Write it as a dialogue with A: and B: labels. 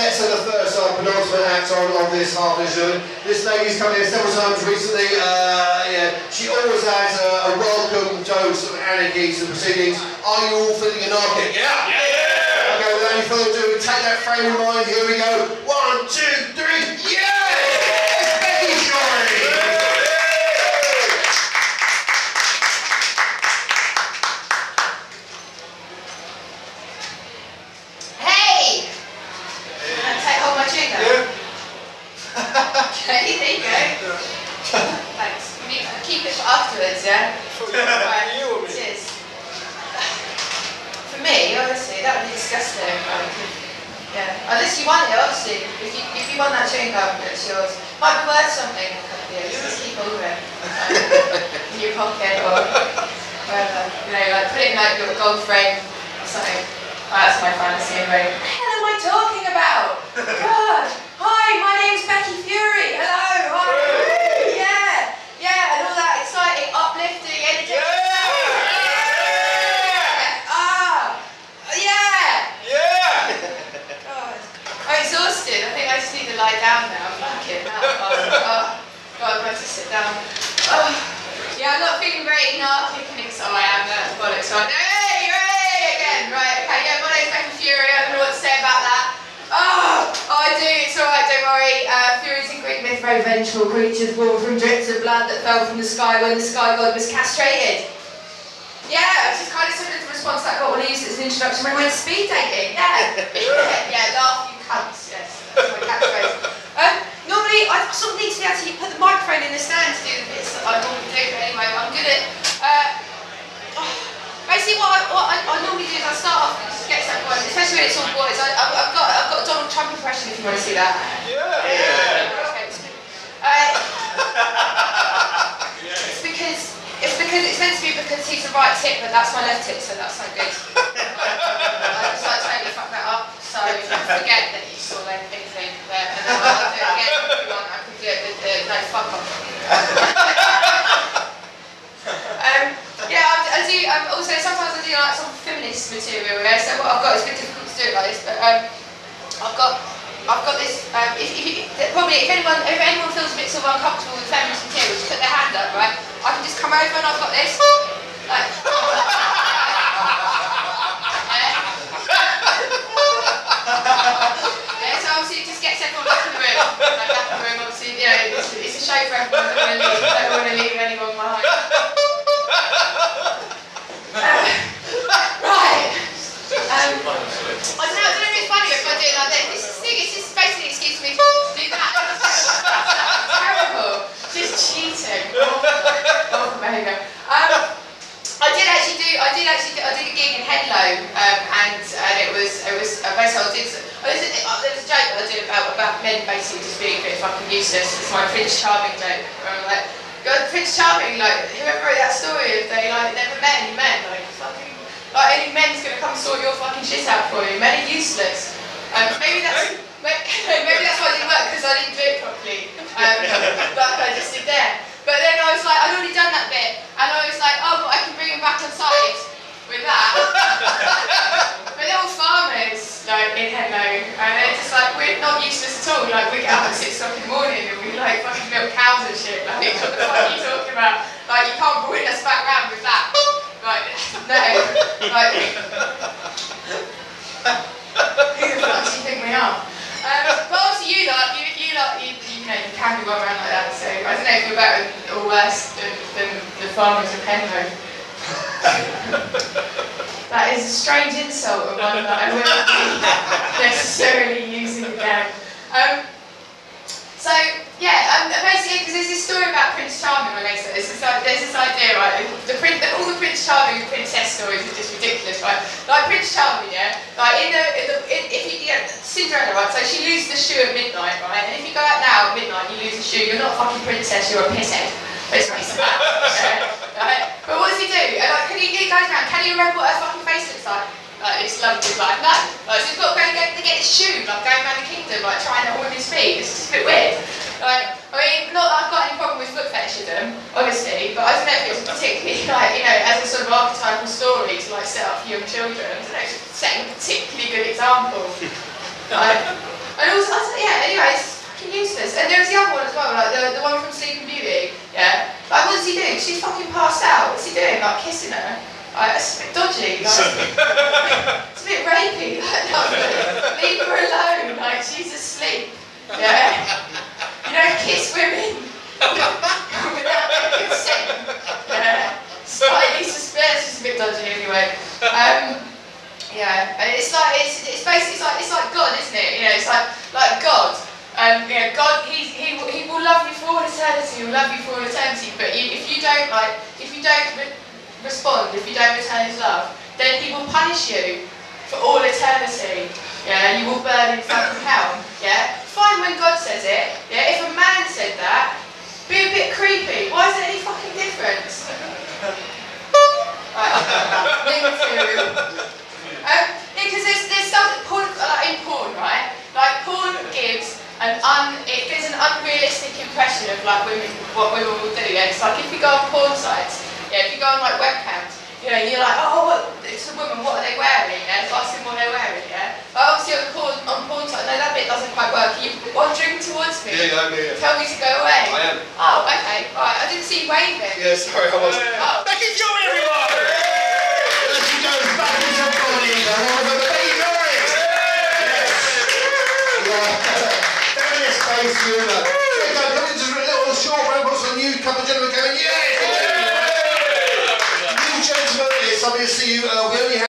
A: let's say the first uh, penultimate act on, on this half edition. This lady's come here several times recently. Uh, yeah, she always has a, a welcome dose of anarchy to the proceedings. Are you all feeling anarchic? Yeah! Yeah! yeah. Okay, without any further ado, we take that frame in mind. Here we go. One, two, three, yeah! It's Becky Fury!
B: Hey! Can I take hold of my chin now? Okay, there you go. Thanks. Me- Keep it for Cheers. For me, honestly, that would be disgusting. Like, yeah. Unless you want it, obviously. If you, if you want that chewing gum, it's yours. Might be worth something in a couple of years. Just keep hold of it. In your pocket or wherever. You know, like put it in like your gold frame or something. Oh, that's my fantasy anyway. What the hell am I talking about? God! Hi, my name's Becky. Hello, hi. Yeah, yeah, and all that exciting, uplifting, energetic. Ah, yeah. God. I'm exhausted. I think I just need to lie down now. I'm fucking out. Oh, oh, God, I'm going to sit down. Oh, yeah, I'm not feeling very anarchic and excited. Oh, I am. That's bollocks. Right. Hey, hey, again. Right. Okay. Yeah, my name's Becky Fury. I don't know what to say about that. Oh, oh I do. It's all right. Don't worry. Uh, Furies in Greek myth, very vengeful creatures born from drips of blood that fell from the sky when the sky god was castrated. Yeah, which is kind of similar to the response that I got when I used it as an introduction when I went speed dating. Yeah. yeah, laugh, you cunts. Yes, that's my catchphrase. Um, normally, I sort of need to be able to put the to do the bits that I normally do, but anyway, I'm good at. Uh, oh, basically, what, I, what I, I normally do is I start off and just get some boys, especially when it's all boys. I, I've, I've, got, I've got a Donald Trump impression if you want to see that. Uh, it's because it's because it's meant to be because he's the right tip, but that's my left tip, so that's not good. I just like totally fuck that up, so forget that you saw anything there, and then I'll do it again if you want. I can do it with the no fuck off. Um, yeah, I, I do. Um, also, sometimes I do like some feminist material. Yeah, so what I've got is a bit difficult to do it like this, but um, I've got. I've got this. Um, if, if probably, if anyone, if anyone feels a bit sort of uncomfortable with feminist material, just put their hand up, right? I can just come over and I've got this. Like, actually. I did a gig in Henlow, um, and and it was it was uh, basically I did. Oh, there's a, there was a joke that I did about about men basically just being a bit fucking useless. It's my Prince Charming joke. Where I'm like, God, Prince Charming, like whoever wrote that story, if they like never met any men, like fucking, like any men's gonna come sort your fucking shit out for you. Men are useless. Um, maybe that's maybe, maybe that's why it didn't work because I didn't do it properly. Um, but I just did there. But then I was like, I'd already done that bit, and I was like, oh, but I can bring him back on side with that. but they're all farmers, like in Henlow, and they're just like, we're not all. Like we get up at six o'clock in the morning and we like fucking milk cows and shit. Like what the fuck are you talking about? Like you can't bring us back round with that. Like no, like who the fuck do you think we are? Um, but you lot, you, you lot, you, you know, you can be going around like that, so I don't know if you're better or worse than, than the farmers of Penrose. that is a strange insult and one that I wouldn't be necessarily using again. Um, so, yeah, um, basically, because there's this story about Prince Charming related to this. Like, there's this idea, right? The, prin- all the Prince Charming Princess stories are just ridiculous, right? Like Prince Charming, yeah. Like in the, in the in, if you get Cinderella, right? So she loses the shoe at midnight, right? And if you go out now at midnight, you lose the shoe. You're not a fucking princess. You're a pisshead. Basically, so that, yeah, right? But what does he do? And, like, can he, he goes around. Can you remember what fucking it's lovely, like that. Like, so you've got to go and get, get this tube, like going around the kingdom, like trying to hold his feet. It's just a bit weird. Like, I mean, not that I've got any problem with foot fetishism, obviously, but I don't know if particularly, like, you know, as a sort of archetypal story to, like, set up for young children, I don't know, it's setting a particularly good example. like, and also, I said, yeah, anyway, it's fucking useless. And there was the other one as well, like, the, the one from Sleeping Beauty, yeah? Like, what is he doing? She's fucking passed out. What's he doing? Like, kissing her? Like, it's a bit dodgy. Like, yeah, and it's like it's, it's basically it's like it's like God, isn't it? You know, it's like like God. Um, you know, God, he, he, will- he will love you for all eternity. He will love you for all eternity. But you, if you don't like, if you don't re- respond, if you don't return His love, then He will punish you for all eternity. Yeah, you will burn in fucking hell. Yeah, fine when God says it. Yeah, if a man said that, be a bit creepy. Why is there any fucking difference? right, new material. Um, because there's, there's stuff that porn, like in porn, right? Like porn gives an un, it gives an unrealistic impression of like women, what women will do. Yeah, it's like if you go on porn sites, yeah, if you go on like webcams, you know, you're like, oh, what, it's a woman, what are they wearing? Yeah, it's asking what they're wearing. Yeah, but obviously on porn, on porn sites, no, that bit doesn't quite work. Are you wandering towards me?
A: Yeah, yeah, yeah.
B: Tell me to go away.
A: I am.
B: Oh, okay, right. I didn't see you waving.
A: Yeah, sorry, I was.
B: Oh.
C: Becky Joy, everyone!
A: As she goes back into her body, I want to Becky Norris! Yeah. Feminist face humour. Applause for the new couple of gentlemen coming. Yeah! New gentlemen, it's lovely to see. Uh, we only